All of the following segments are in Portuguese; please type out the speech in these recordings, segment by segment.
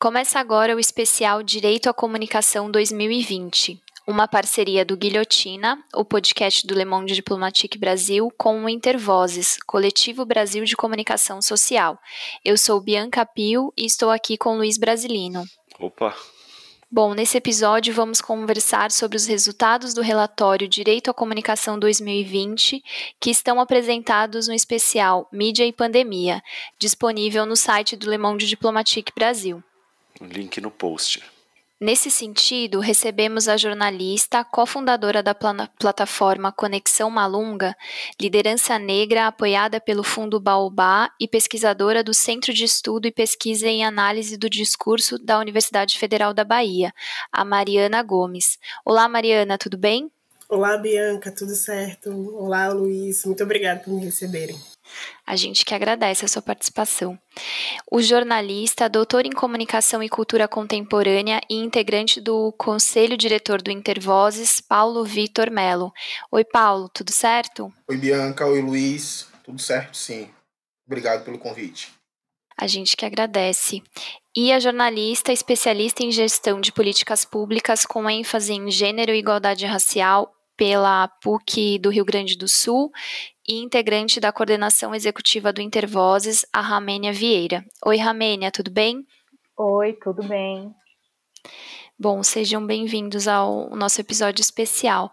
Começa agora o especial Direito à Comunicação 2020, uma parceria do Guilhotina, o podcast do Le Monde Diplomatique Brasil, com o Intervozes, Coletivo Brasil de Comunicação Social. Eu sou Bianca Pio e estou aqui com Luiz Brasilino. Opa! Bom, nesse episódio vamos conversar sobre os resultados do relatório Direito à Comunicação 2020, que estão apresentados no especial Mídia e Pandemia, disponível no site do Le Monde Diplomatique Brasil. Link no post. Nesse sentido, recebemos a jornalista, cofundadora da plataforma Conexão Malunga, liderança negra apoiada pelo Fundo Baobá e pesquisadora do Centro de Estudo e Pesquisa em Análise do Discurso da Universidade Federal da Bahia, a Mariana Gomes. Olá, Mariana, tudo bem? Olá, Bianca, tudo certo? Olá, Luiz, muito obrigada por me receberem. A gente que agradece a sua participação. O jornalista, doutor em comunicação e cultura contemporânea e integrante do conselho diretor do Intervozes, Paulo Vitor Melo. Oi, Paulo, tudo certo? Oi, Bianca, oi, Luiz, tudo certo, sim. Obrigado pelo convite. A gente que agradece. E a jornalista especialista em gestão de políticas públicas com ênfase em gênero e igualdade racial pela PUC do Rio Grande do Sul e integrante da coordenação executiva do Intervozes, a Ramênia Vieira. Oi, Ramênia, tudo bem? Oi, tudo bem. Bom, sejam bem-vindos ao nosso episódio especial.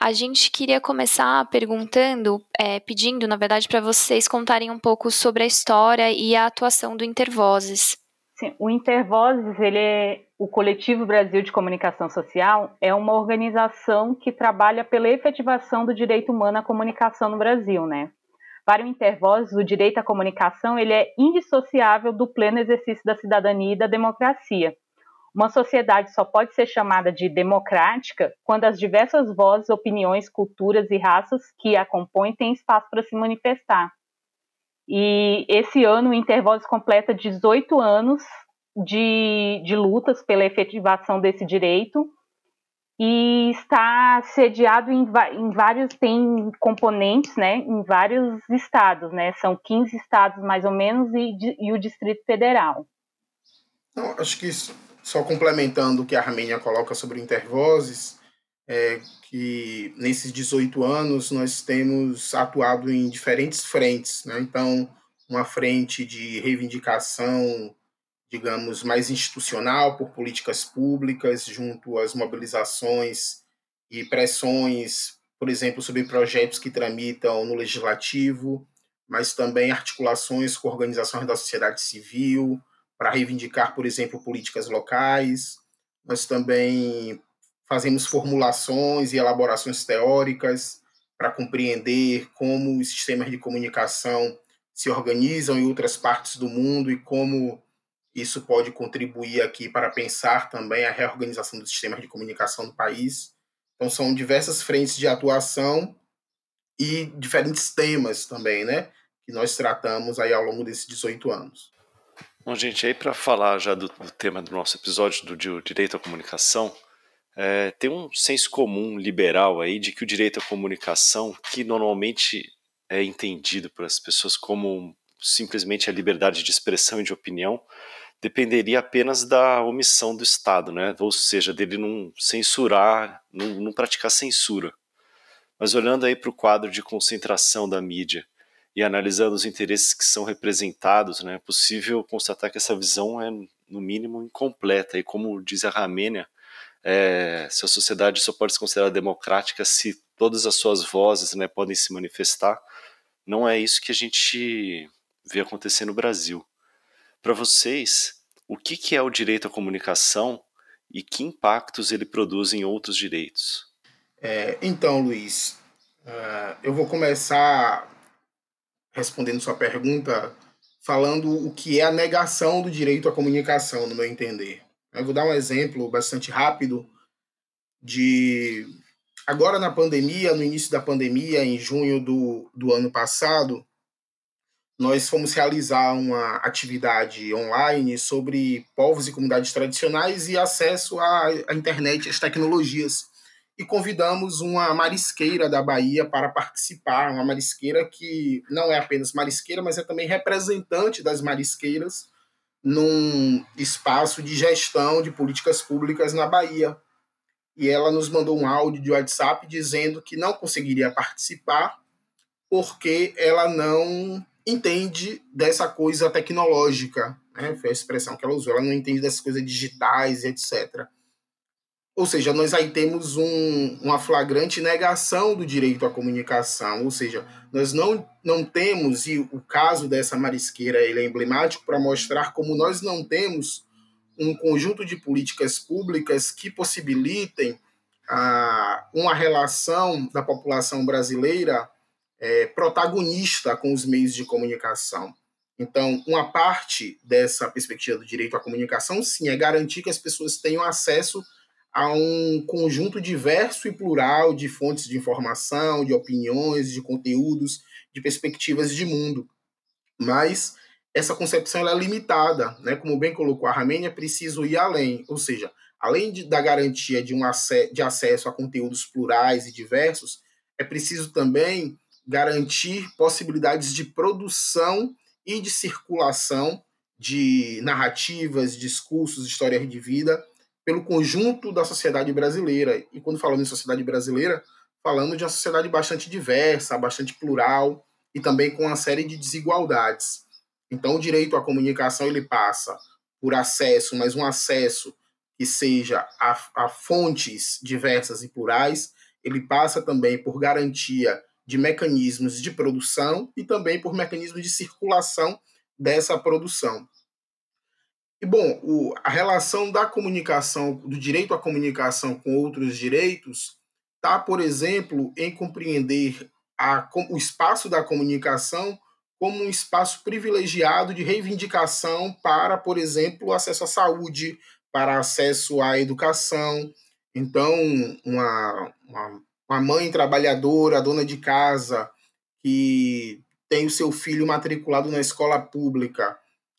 A gente queria começar perguntando, é, pedindo, na verdade, para vocês contarem um pouco sobre a história e a atuação do Intervozes. Sim, o Intervozes, ele é o Coletivo Brasil de Comunicação Social, é uma organização que trabalha pela efetivação do direito humano à comunicação no Brasil, né? Para o Intervozes, o direito à comunicação ele é indissociável do pleno exercício da cidadania e da democracia. Uma sociedade só pode ser chamada de democrática quando as diversas vozes, opiniões, culturas e raças que a compõem têm espaço para se manifestar. E esse ano o Intervozes completa 18 anos de, de lutas pela efetivação desse direito e está sediado em, em, vários, tem componentes, né, em vários estados, né, são 15 estados mais ou menos e, e o Distrito Federal. Não, acho que só complementando o que a Armênia coloca sobre Intervozes, é que nesses 18 anos nós temos atuado em diferentes frentes, né? Então, uma frente de reivindicação, digamos, mais institucional por políticas públicas, junto às mobilizações e pressões, por exemplo, sobre projetos que tramitam no legislativo, mas também articulações com organizações da sociedade civil para reivindicar, por exemplo, políticas locais. Nós também fazemos formulações e elaborações teóricas para compreender como os sistemas de comunicação se organizam em outras partes do mundo e como isso pode contribuir aqui para pensar também a reorganização dos sistemas de comunicação do país. Então são diversas frentes de atuação e diferentes temas também, né, que nós tratamos aí ao longo desses 18 anos. Bom, gente, aí para falar já do, do, tema do nosso episódio do direito à comunicação, é, tem um senso comum liberal aí de que o direito à comunicação, que normalmente é entendido pelas pessoas como simplesmente a liberdade de expressão e de opinião, dependeria apenas da omissão do Estado, né? ou seja, dele não censurar, não, não praticar censura. Mas olhando aí para o quadro de concentração da mídia e analisando os interesses que são representados, né, é possível constatar que essa visão é, no mínimo, incompleta. E como diz a Ramênia, é, se a sociedade só pode se considerar democrática se todas as suas vozes né, podem se manifestar, não é isso que a gente vê acontecer no Brasil. Para vocês, o que, que é o direito à comunicação e que impactos ele produz em outros direitos? É, então, Luiz, uh, eu vou começar respondendo sua pergunta falando o que é a negação do direito à comunicação, no meu entender. Eu vou dar um exemplo bastante rápido de agora na pandemia, no início da pandemia, em junho do, do ano passado, nós fomos realizar uma atividade online sobre povos e comunidades tradicionais e acesso à, à internet e às tecnologias. E convidamos uma marisqueira da Bahia para participar, uma marisqueira que não é apenas marisqueira, mas é também representante das marisqueiras num espaço de gestão de políticas públicas na Bahia. E ela nos mandou um áudio de WhatsApp dizendo que não conseguiria participar porque ela não entende dessa coisa tecnológica, né? Foi a expressão que ela usou. Ela não entende dessas coisas digitais, etc. Ou seja, nós aí temos um, uma flagrante negação do direito à comunicação. Ou seja, nós não, não temos, e o caso dessa marisqueira ele é emblemático para mostrar como nós não temos um conjunto de políticas públicas que possibilitem ah, uma relação da população brasileira é, protagonista com os meios de comunicação. Então, uma parte dessa perspectiva do direito à comunicação, sim, é garantir que as pessoas tenham acesso um conjunto diverso e plural de fontes de informação, de opiniões, de conteúdos, de perspectivas de mundo. Mas essa concepção é limitada, né? Como bem colocou a Ramene, é preciso ir além, ou seja, além de, da garantia de, um de acesso a conteúdos plurais e diversos, é preciso também garantir possibilidades de produção e de circulação de narrativas, discursos, histórias de vida pelo conjunto da sociedade brasileira. E quando falamos em sociedade brasileira, falando de uma sociedade bastante diversa, bastante plural e também com uma série de desigualdades. Então, o direito à comunicação ele passa por acesso, mas um acesso que seja a, a fontes diversas e plurais. Ele passa também por garantia de mecanismos de produção e também por mecanismos de circulação dessa produção. E, bom, o, a relação da comunicação, do direito à comunicação com outros direitos, está, por exemplo, em compreender a, o espaço da comunicação como um espaço privilegiado de reivindicação para, por exemplo, acesso à saúde, para acesso à educação. Então, uma, uma uma mãe trabalhadora, dona de casa, que tem o seu filho matriculado na escola pública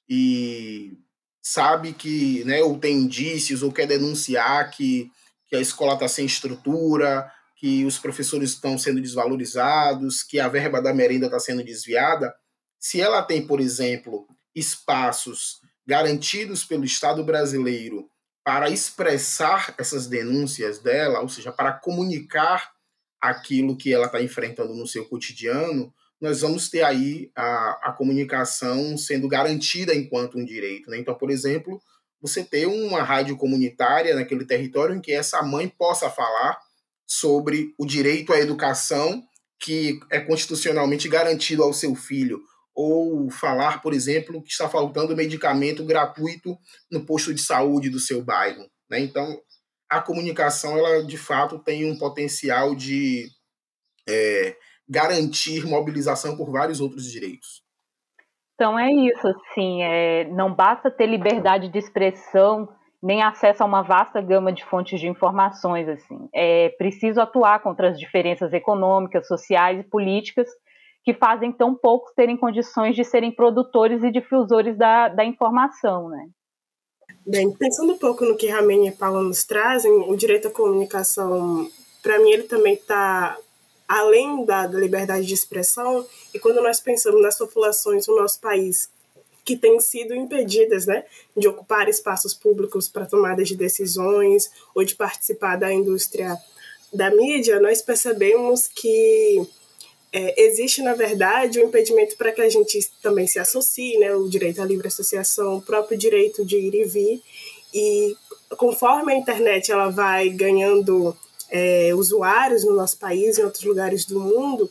e sabe que, né, ou tem indícios, ou quer denunciar que, que a escola está sem estrutura, que os professores estão sendo desvalorizados, que a verba da merenda está sendo desviada, se ela tem, por exemplo, espaços garantidos pelo Estado brasileiro para expressar essas denúncias dela, ou seja, para comunicar aquilo que ela está enfrentando no seu cotidiano, nós vamos ter aí a, a comunicação sendo garantida enquanto um direito. Né? Então, por exemplo, você ter uma rádio comunitária naquele território em que essa mãe possa falar sobre o direito à educação que é constitucionalmente garantido ao seu filho, ou falar, por exemplo, que está faltando medicamento gratuito no posto de saúde do seu bairro. Né? Então, a comunicação, ela de fato tem um potencial de é, garantir mobilização por vários outros direitos. Então é isso, assim, é, não basta ter liberdade de expressão nem acesso a uma vasta gama de fontes de informações, assim, é preciso atuar contra as diferenças econômicas, sociais e políticas que fazem tão poucos terem condições de serem produtores e difusores da, da informação, né? Bem, pensando um pouco no que Ramen e Paula nos trazem, o direito à comunicação, para mim, ele também está além da, da liberdade de expressão, e quando nós pensamos nas populações do nosso país que têm sido impedidas né, de ocupar espaços públicos para tomada de decisões ou de participar da indústria da mídia, nós percebemos que é, existe, na verdade, um impedimento para que a gente também se associe, né, o direito à livre associação, o próprio direito de ir e vir. E conforme a internet ela vai ganhando é, usuários no nosso país e em outros lugares do mundo,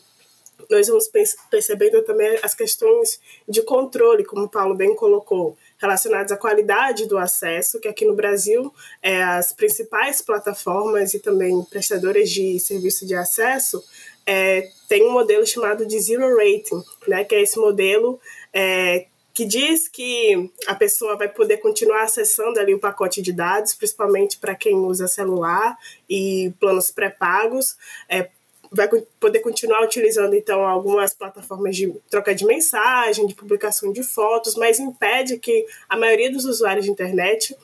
nós vamos percebendo também as questões de controle, como o Paulo bem colocou, relacionadas à qualidade do acesso, que aqui no Brasil é, as principais plataformas e também prestadoras de serviço de acesso é, tem um modelo chamado de zero rating, né, que é esse modelo é, que diz que a pessoa vai poder continuar acessando ali o pacote de dados, principalmente para quem usa celular e planos pré-pagos, é, vai poder continuar utilizando então algumas plataformas de troca de mensagem, de publicação de fotos, mas impede que a maioria dos usuários de internet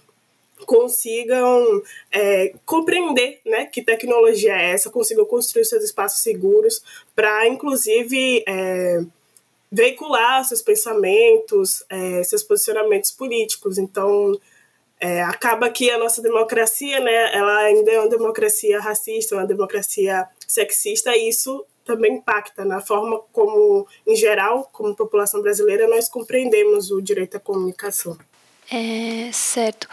consigam é, compreender né, que tecnologia é essa, consigam construir seus espaços seguros para, inclusive, é, veicular seus pensamentos, é, seus posicionamentos políticos. Então, é, acaba que a nossa democracia, né, ela ainda é uma democracia racista, uma democracia sexista, e isso também impacta na forma como, em geral, como população brasileira, nós compreendemos o direito à comunicação. É, certo.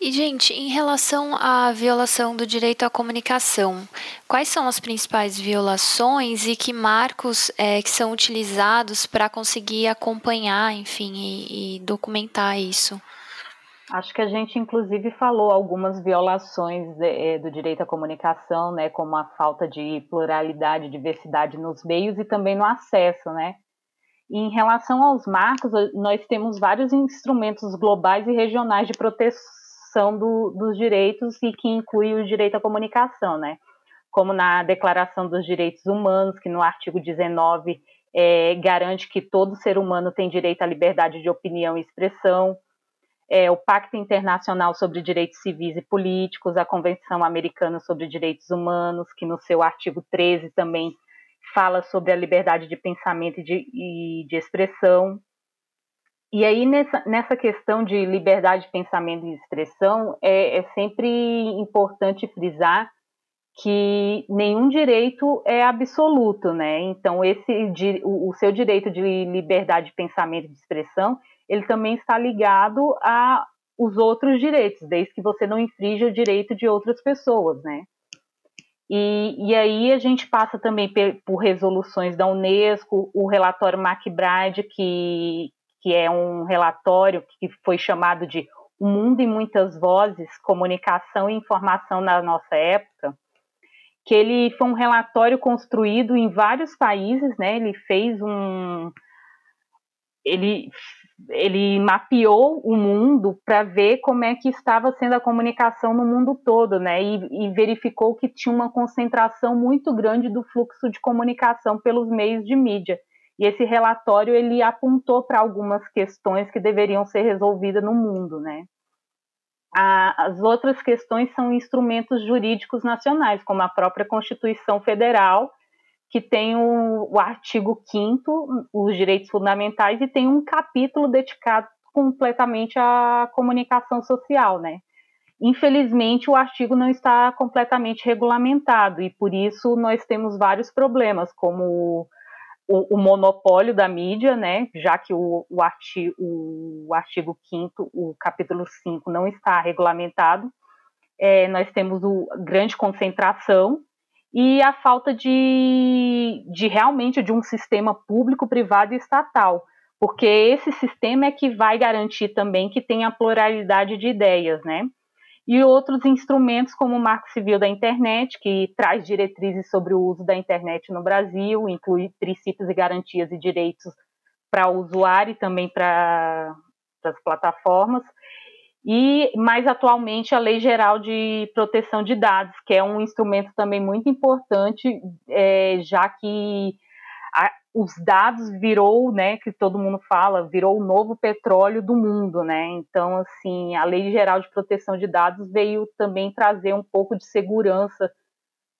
E, gente, em relação à violação do direito à comunicação, quais são as principais violações e que marcos é, que são utilizados para conseguir acompanhar, enfim, e, e documentar isso? Acho que a gente, inclusive, falou algumas violações é, do direito à comunicação, né, como a falta de pluralidade diversidade nos meios e também no acesso, né? Em relação aos marcos, nós temos vários instrumentos globais e regionais de proteção do, dos direitos e que inclui o direito à comunicação, né? Como na Declaração dos Direitos Humanos, que no artigo 19 é, garante que todo ser humano tem direito à liberdade de opinião e expressão, é, o Pacto Internacional sobre Direitos Civis e Políticos, a Convenção Americana sobre Direitos Humanos, que no seu artigo 13 também fala sobre a liberdade de pensamento e de, e de expressão. E aí, nessa, nessa questão de liberdade de pensamento e expressão, é, é sempre importante frisar que nenhum direito é absoluto, né? Então, esse o, o seu direito de liberdade de pensamento e de expressão, ele também está ligado a os outros direitos, desde que você não infrinja o direito de outras pessoas, né? E, e aí a gente passa também por resoluções da Unesco, o relatório MacBride, que, que é um relatório que foi chamado de O Mundo em Muitas Vozes, Comunicação e Informação na Nossa Época, que ele foi um relatório construído em vários países, né? Ele fez um... Ele ele mapeou o mundo para ver como é que estava sendo a comunicação no mundo todo, né? E, e, verificou que tinha uma concentração muito grande do fluxo de comunicação pelos meios de mídia. E esse relatório ele apontou para algumas questões que deveriam ser resolvidas no mundo, né? A, as outras questões são instrumentos jurídicos nacionais, como a própria Constituição Federal que tem o, o artigo 5 os direitos fundamentais, e tem um capítulo dedicado completamente à comunicação social, né? Infelizmente, o artigo não está completamente regulamentado e por isso nós temos vários problemas, como o, o monopólio da mídia, né? Já que o, o, artigo, o artigo 5 o capítulo 5 não está regulamentado, é, nós temos o grande concentração e a falta de, de realmente de um sistema público, privado e estatal, porque esse sistema é que vai garantir também que tenha pluralidade de ideias, né? E outros instrumentos como o Marco Civil da Internet, que traz diretrizes sobre o uso da internet no Brasil, inclui princípios e garantias e direitos para o usuário e também para as plataformas, e mais atualmente a Lei Geral de Proteção de Dados, que é um instrumento também muito importante, é, já que a, os dados virou, né, que todo mundo fala, virou o novo petróleo do mundo, né? Então, assim, a Lei Geral de Proteção de Dados veio também trazer um pouco de segurança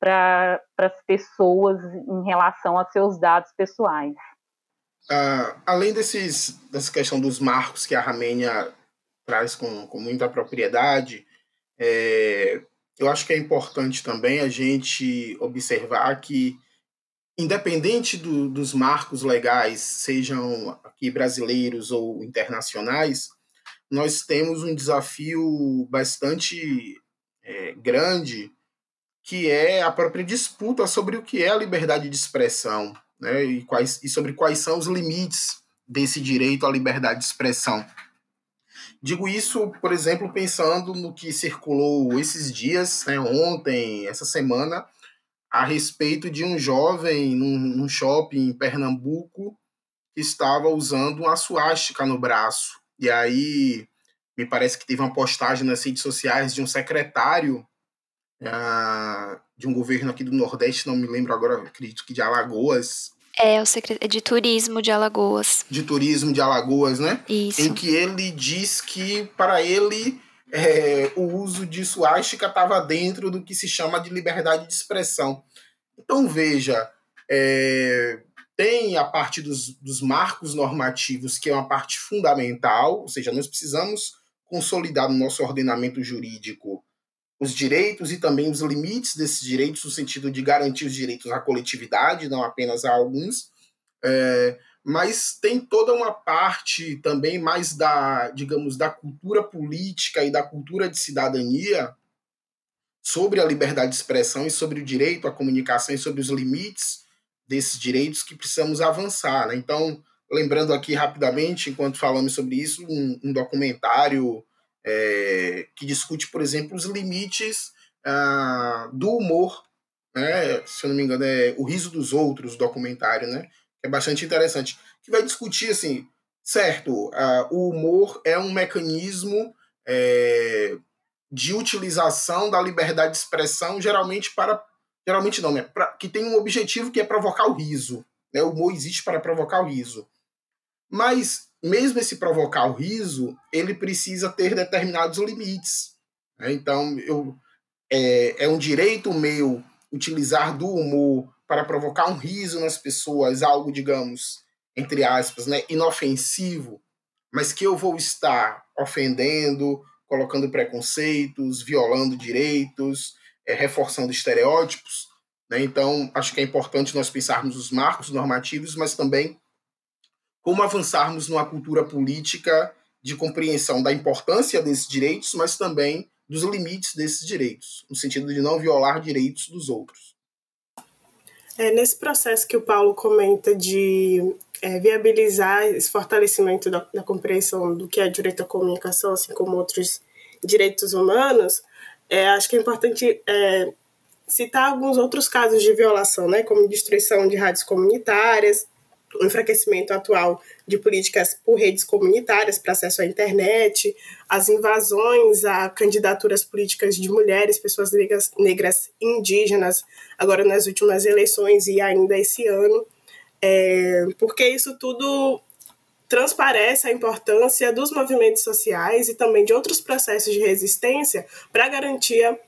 para as pessoas em relação a seus dados pessoais. Uh, além desses, dessa questão dos marcos que a Ramênia traz com, com muita propriedade. É, eu acho que é importante também a gente observar que, independente do, dos marcos legais, sejam aqui brasileiros ou internacionais, nós temos um desafio bastante é, grande, que é a própria disputa sobre o que é a liberdade de expressão né, e, quais, e sobre quais são os limites desse direito à liberdade de expressão. Digo isso, por exemplo, pensando no que circulou esses dias, né, ontem, essa semana, a respeito de um jovem num, num shopping em Pernambuco que estava usando uma suástica no braço. E aí, me parece que teve uma postagem nas redes sociais de um secretário uh, de um governo aqui do Nordeste, não me lembro agora, acredito que de Alagoas, é, o secret... É de turismo de Alagoas. De turismo de Alagoas, né? Isso. Em que ele diz que, para ele, é, o uso de suástica estava dentro do que se chama de liberdade de expressão. Então, veja, é, tem a parte dos, dos marcos normativos, que é uma parte fundamental, ou seja, nós precisamos consolidar no nosso ordenamento jurídico os direitos e também os limites desses direitos, no sentido de garantir os direitos à coletividade, não apenas a alguns. É, mas tem toda uma parte também mais da, digamos, da cultura política e da cultura de cidadania sobre a liberdade de expressão e sobre o direito à comunicação e sobre os limites desses direitos que precisamos avançar. Né? Então, lembrando aqui rapidamente, enquanto falamos sobre isso, um, um documentário é, que discute, por exemplo, os limites ah, do humor, né? se eu não me engano, é O Riso dos Outros, documentário, né? é bastante interessante, que vai discutir assim, certo, ah, o humor é um mecanismo é, de utilização da liberdade de expressão, geralmente para geralmente não, né? Pra, que tem um objetivo que é provocar o riso. Né? O humor existe para provocar o riso. Mas, mesmo esse provocar o riso, ele precisa ter determinados limites. Né? Então, eu, é, é um direito meu utilizar do humor para provocar um riso nas pessoas, algo, digamos, entre aspas, né, inofensivo, mas que eu vou estar ofendendo, colocando preconceitos, violando direitos, é, reforçando estereótipos. Né? Então, acho que é importante nós pensarmos os marcos normativos, mas também como avançarmos numa cultura política de compreensão da importância desses direitos, mas também dos limites desses direitos, no sentido de não violar direitos dos outros. É, nesse processo que o Paulo comenta de é, viabilizar esse fortalecimento da, da, compreensão do que é direito à comunicação, assim como outros direitos humanos, é, acho que é importante é, citar alguns outros casos de violação, né, como destruição de rádios comunitárias, o enfraquecimento atual de políticas por redes comunitárias para acesso à internet, as invasões a candidaturas políticas de mulheres, pessoas negras, negras indígenas, agora nas últimas eleições e ainda esse ano, é, porque isso tudo transparece a importância dos movimentos sociais e também de outros processos de resistência para a garantia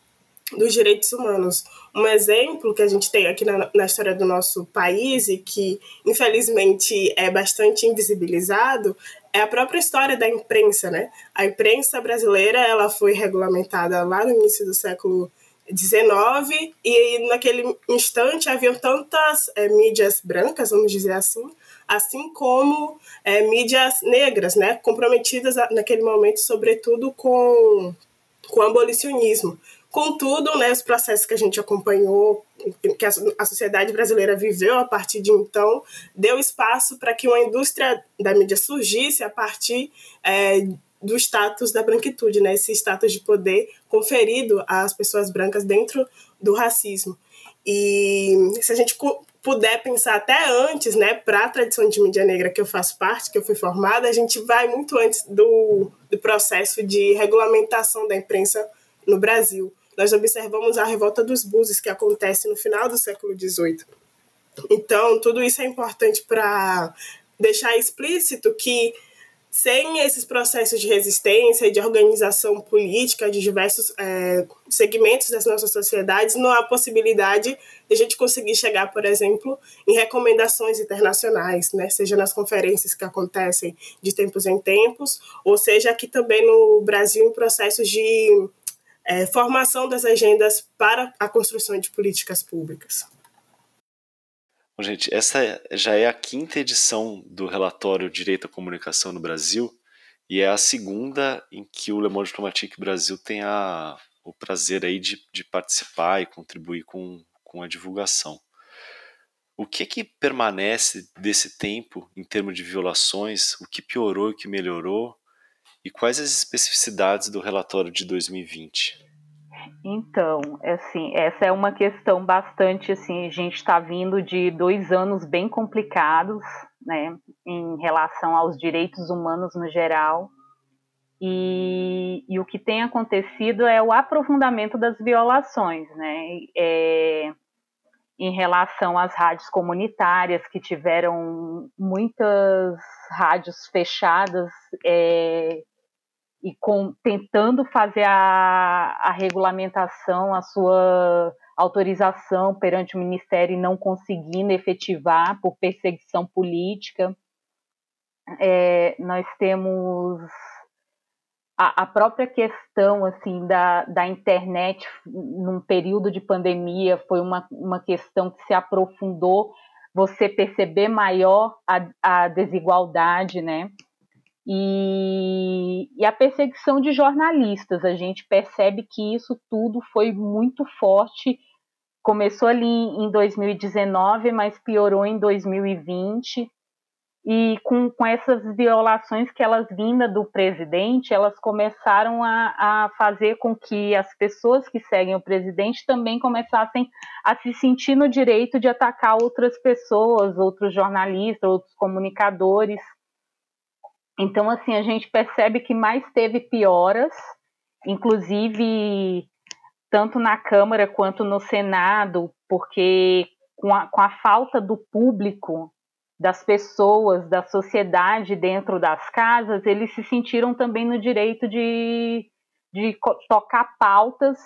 dos direitos humanos. Um exemplo que a gente tem aqui na, na, história do nosso país e que, infelizmente, é bastante invisibilizado é a própria história da imprensa, né? A imprensa brasileira ela foi regulamentada lá no início do século XIX e naquele instante haviam tantas é, mídias brancas, vamos dizer assim, assim como é, mídias negras, né, comprometidas naquele momento, sobretudo com, com o abolicionismo. Contudo, né, os processos que a gente acompanhou, que a, sociedade brasileira viveu a partir de então, deu espaço para que uma indústria da mídia surgisse a partir é, do status da branquitude, né, esse status de poder conferido às pessoas brancas dentro do racismo. E se a gente puder pensar até antes, né, para a tradição de mídia negra que eu faço parte, que eu fui formada, a gente vai muito antes do, do processo de regulamentação da imprensa no Brasil. Nós observamos a revolta dos buses que acontece no final do século XVIII. Então, tudo isso é importante para deixar explícito que sem esses processos de resistência e de organização política de diversos é, segmentos das nossas sociedades, não há possibilidade de a gente conseguir chegar, por exemplo, em recomendações internacionais, né? seja nas conferências que acontecem de tempos em tempos, ou seja aqui também no Brasil em processos de é, formação das agendas para a construção de políticas públicas. Bom, gente, essa já é a quinta edição do relatório Direito à Comunicação no Brasil e é a segunda em que o Le Monde Diplomatique Brasil tem a, o prazer aí de, de participar e contribuir com, com a divulgação. O que que permanece desse tempo em termos de violações? O que piorou e o que melhorou? E quais as especificidades do relatório de 2020? Então, assim, essa é uma questão bastante assim, a gente está vindo de dois anos bem complicados, né, em relação aos direitos humanos no geral, e, e o que tem acontecido é o aprofundamento das violações, né, é, em relação às rádios comunitárias que tiveram muitas rádios fechadas, é, e com, tentando fazer a, a regulamentação, a sua autorização perante o Ministério e não conseguindo efetivar por perseguição política. É, nós temos a, a, própria questão assim da, da internet num período de pandemia foi uma, uma questão que se aprofundou, você perceber maior a, a desigualdade, né? E, e, a perseguição de jornalistas. A gente percebe que isso tudo foi muito forte. Começou ali em 2019, mas piorou em 2020. E com, com essas violações que elas vindas do presidente, elas começaram a, a fazer com que as pessoas que seguem o presidente também começassem a se sentir no direito de atacar outras pessoas, outros jornalistas, outros comunicadores. Então, assim, a gente percebe que mais teve pioras, inclusive tanto na Câmara quanto no Senado, porque com a, com a falta do público, das pessoas, da sociedade dentro das casas, eles se sentiram também no direito de, de tocar pautas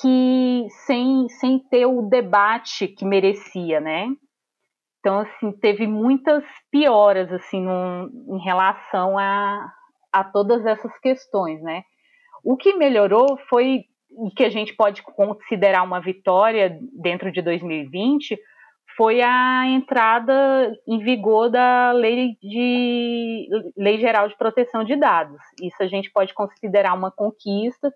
que sem, sem ter o debate que merecia, né? Então, assim, teve muitas pioras, assim, em relação a, a todas essas questões, né? O que melhorou foi, e que a gente pode considerar uma vitória dentro de 2020, foi a entrada em vigor da lei, de, lei Geral de Proteção de Dados. Isso a gente pode considerar uma conquista,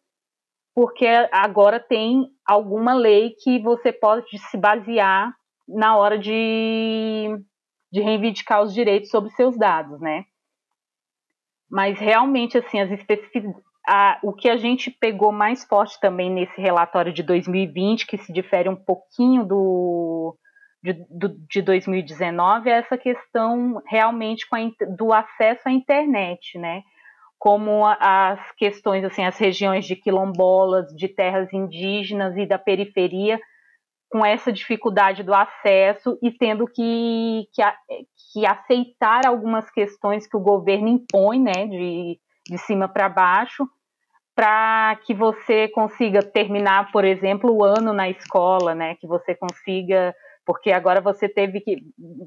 porque agora tem alguma lei que você pode se basear na hora de, de reivindicar os direitos sobre seus dados, né? Mas realmente, assim, as especificidades, o que a gente pegou mais forte também nesse relatório de 2020, que se difere um pouquinho do, de, do, de 2019, é essa questão realmente a, do acesso à internet, né? Como as questões, assim, as regiões de quilombolas, de terras indígenas e da periferia com essa dificuldade do acesso e tendo que, que, que aceitar algumas questões que o governo impõe, né, de, de cima para baixo, para que você consiga terminar, por exemplo, o ano na escola, né, que você consiga, porque agora você teve que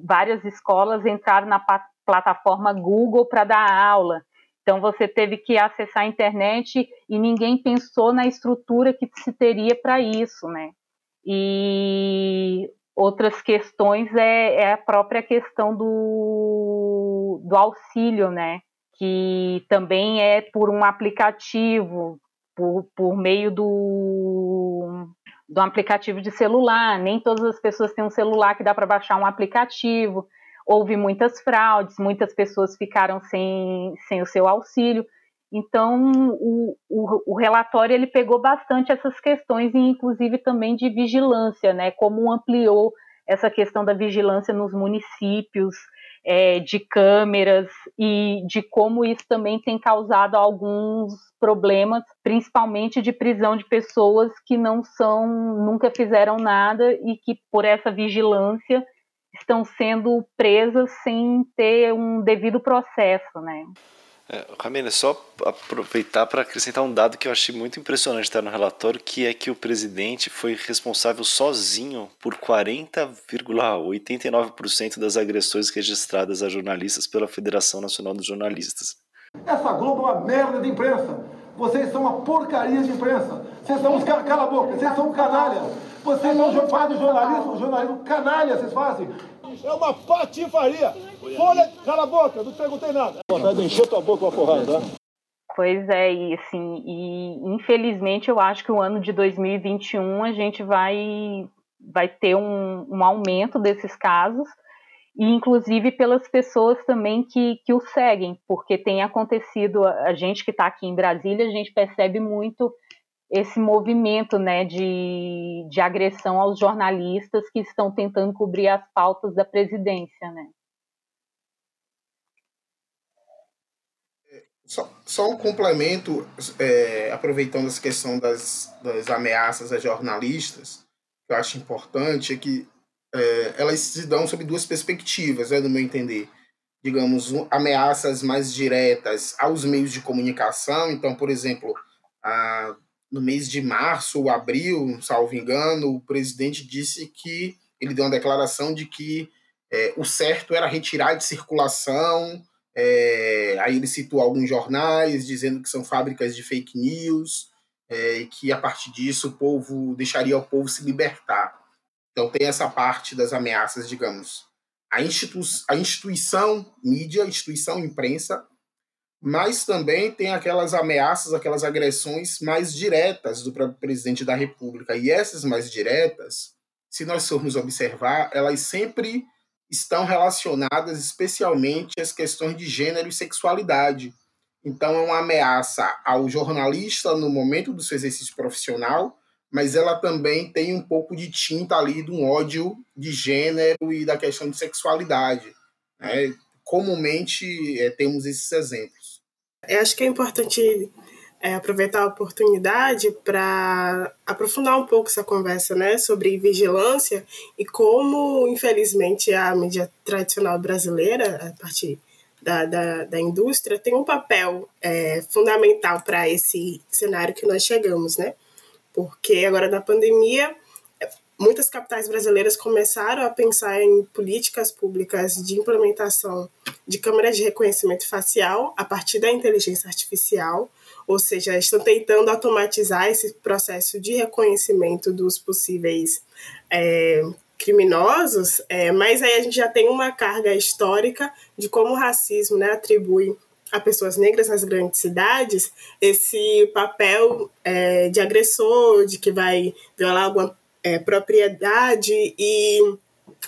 várias escolas entraram na plataforma Google para dar aula. Então você teve que acessar a internet e ninguém pensou na estrutura que se teria para isso, né? E outras questões é, é a própria questão do, do auxílio, né? Que também é por um aplicativo, por, por meio do, do aplicativo de celular. Nem todas as pessoas têm um celular que dá para baixar um aplicativo. Houve muitas fraudes, muitas pessoas ficaram sem, sem o seu auxílio. Então, o, o, o, relatório ele pegou bastante essas questões, inclusive também de vigilância, né? Como ampliou essa questão da vigilância nos municípios, é, de câmeras e de como isso também tem causado alguns problemas, principalmente de prisão de pessoas que não são, nunca fizeram nada e que por essa vigilância estão sendo presas sem ter um devido processo, né? É, Ramena, só aproveitar para acrescentar um dado que eu achei muito impressionante estar no relatório, que é que o presidente foi responsável sozinho por 40,89% das agressões registradas a jornalistas pela Federação Nacional dos Jornalistas. Essa Globo é uma merda de imprensa. Vocês são uma porcaria de imprensa. Vocês são uns cala a boca, vocês são um canalha. Vocês não fazem jornalismo, jornalismo canalha, vocês fazem. É uma patifaria. Folha, cala a boca, não perguntei nada. Vontade de encher tua boca uma porrada, tá? Pois é, e assim, e infelizmente eu acho que o ano de 2021 a gente vai, vai ter um, um aumento desses casos, e inclusive pelas pessoas também que, que o seguem, porque tem acontecido, a gente que está aqui em Brasília, a gente percebe muito esse movimento né, de, de agressão aos jornalistas que estão tentando cobrir as pautas da presidência. Né? Só, só um complemento, é, aproveitando essa questão das, das ameaças a jornalistas, que eu acho importante, é que é, elas se dão sob duas perspectivas, né, no meu entender. digamos, ameaças mais diretas aos meios de comunicação. Então, por exemplo, a, no mês de março ou abril, salvo engano, o presidente disse que ele deu uma declaração de que é, o certo era retirar de circulação. É, aí ele citou alguns jornais dizendo que são fábricas de fake news é, e que a partir disso o povo deixaria o povo se libertar. Então tem essa parte das ameaças, digamos, a, institu a instituição mídia, a instituição imprensa, mas também tem aquelas ameaças, aquelas agressões mais diretas do presidente da República. E essas mais diretas, se nós formos observar, elas sempre estão relacionadas especialmente às questões de gênero e sexualidade. Então, é uma ameaça ao jornalista no momento do seu exercício profissional, mas ela também tem um pouco de tinta ali de um ódio de gênero e da questão de sexualidade. Né? Comumente é, temos esses exemplos. Eu acho que é importante é, aproveitar a oportunidade para aprofundar um pouco essa conversa né, sobre vigilância e como, infelizmente, a mídia tradicional brasileira, a partir da, da, da indústria, tem um papel é, fundamental para esse cenário que nós chegamos, né? Porque agora na pandemia, muitas capitais brasileiras começaram a pensar em políticas públicas de implementação de câmeras de reconhecimento facial a partir da inteligência artificial ou seja, estão tentando automatizar esse processo de reconhecimento dos possíveis é, criminosos, é, mas aí a gente já tem uma carga histórica de como o racismo né, atribui a pessoas negras nas grandes cidades esse papel é, de agressor, de que vai violar alguma é, propriedade e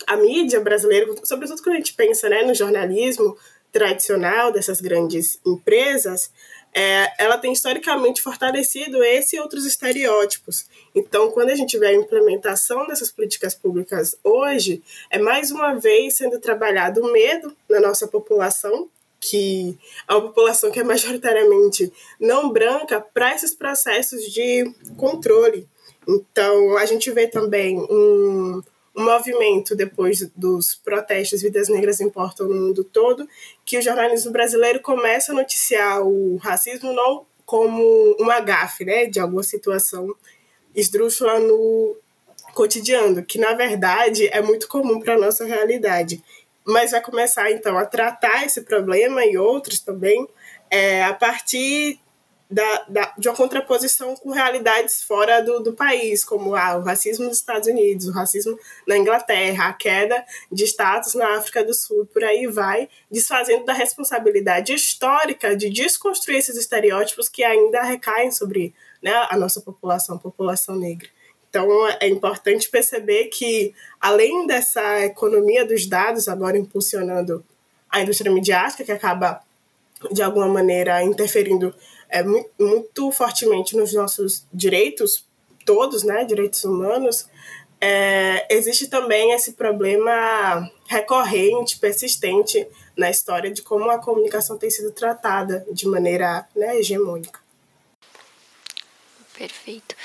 a mídia brasileira, sobretudo quando a gente pensa né, no jornalismo tradicional dessas grandes empresas, é, ela tem historicamente fortalecido esse e outros estereótipos. Então, quando a gente vê a implementação dessas políticas públicas hoje, é mais uma vez sendo trabalhado o medo na nossa população, que é uma população que é majoritariamente não branca, para esses processos de controle. Então, a gente vê também um, um movimento depois dos protestos Vidas Negras Importam no mundo todo, que o jornalismo brasileiro começa a noticiar o racismo não como uma gafe, né, de alguma situação esdrúxula no cotidiano, que na verdade é muito comum para a nossa realidade. Mas vai começar então a tratar esse problema e outros também é, a partir da, da, de uma contraposição com realidades fora do, do país, como ah, o racismo nos Estados Unidos, o racismo na Inglaterra, a queda de status na África do Sul, por aí vai, desfazendo da responsabilidade histórica de desconstruir esses estereótipos que ainda recaem sobre né, a nossa população, a população negra. Então, é importante perceber que, além dessa economia dos dados agora impulsionando a indústria midiática, que acaba, de alguma maneira, interferindo é, muito, fortemente nos nossos direitos, todos, né, direitos humanos, é, existe também esse problema recorrente, persistente na história de como a comunicação tem sido tratada de maneira né, hegemônica. Perfeito.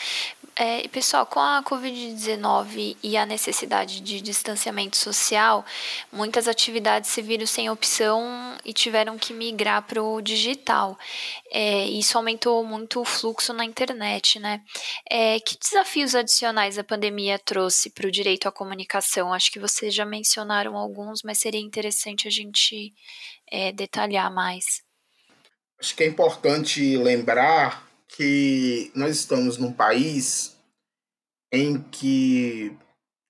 É, pessoal, com a Covid-19 e a necessidade de distanciamento social, muitas atividades se viram sem opção e tiveram que migrar para o digital. É, isso aumentou muito o fluxo na internet, né? É, que desafios adicionais a pandemia trouxe para o direito à comunicação? Acho que vocês já mencionaram alguns, mas seria interessante a gente é, detalhar mais. Acho que é importante lembrar que nós estamos num país em que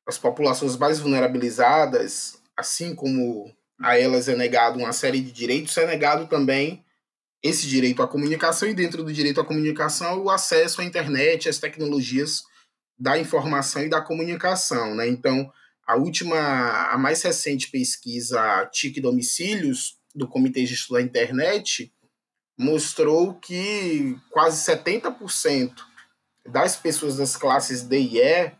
as populações mais vulnerabilizadas, assim como a elas é negado uma série de direitos, é negado também esse direito à comunicação e dentro do direito à comunicação o acesso à internet, às tecnologias da informação e da comunicação, né? Então, a última, a mais recente pesquisa TIC Domicílios do Comitê de Estudo da Internet mostrou que quase 70% das pessoas das classes D e E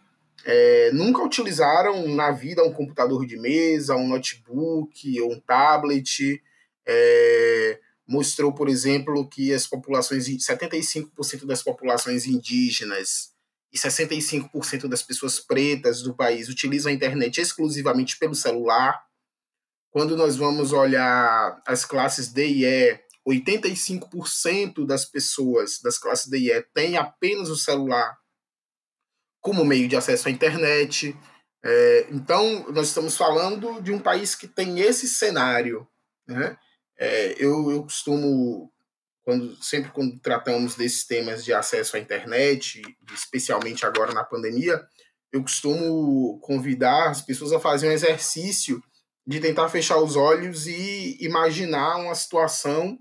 é, nunca utilizaram na vida um computador de mesa, um notebook ou um tablet. É, mostrou, por exemplo, que as populações, 75% das populações indígenas e 65% das pessoas pretas do país utilizam a internet exclusivamente pelo celular. quando nós vamos olhar as classes D e E, 85% das pessoas das classes D e E têm apenas o celular como meio de acesso à internet. É, então, nós estamos falando de um país que tem esse cenário. Né? É, eu, eu costumo, quando, sempre quando tratamos desses temas de acesso à internet, especialmente agora na pandemia, eu costumo convidar as pessoas a fazer um exercício de tentar fechar os olhos e imaginar uma situação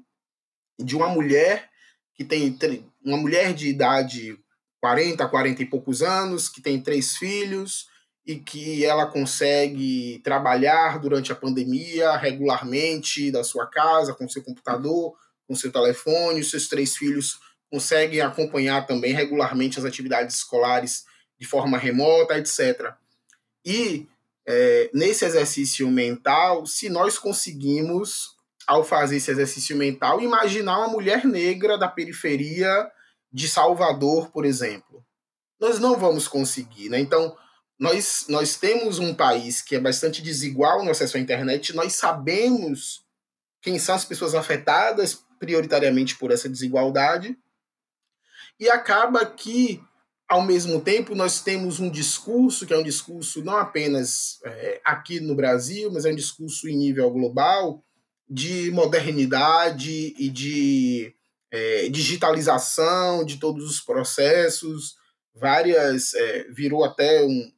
de uma mulher que tem uma mulher de idade 40, 40 e poucos anos, que tem três filhos e que ela consegue trabalhar durante a pandemia regularmente da sua casa, com seu computador, com seu telefone, seus três filhos conseguem acompanhar também regularmente as atividades escolares de forma remota, etc. E é, nesse exercício mental, se nós conseguimos, ao fazer esse exercício mental, imaginar uma mulher negra da periferia de Salvador, por exemplo. Nós não vamos conseguir, né? Então, nós, nós temos um país que é bastante desigual no acesso à internet, nós sabemos quem são as pessoas afetadas prioritariamente por essa desigualdade, e acaba que ao mesmo tempo, nós temos um discurso, que é um discurso não apenas é, aqui no Brasil, mas é um discurso em nível global, de modernidade e de é, digitalização de todos os processos. Várias. É, virou até um,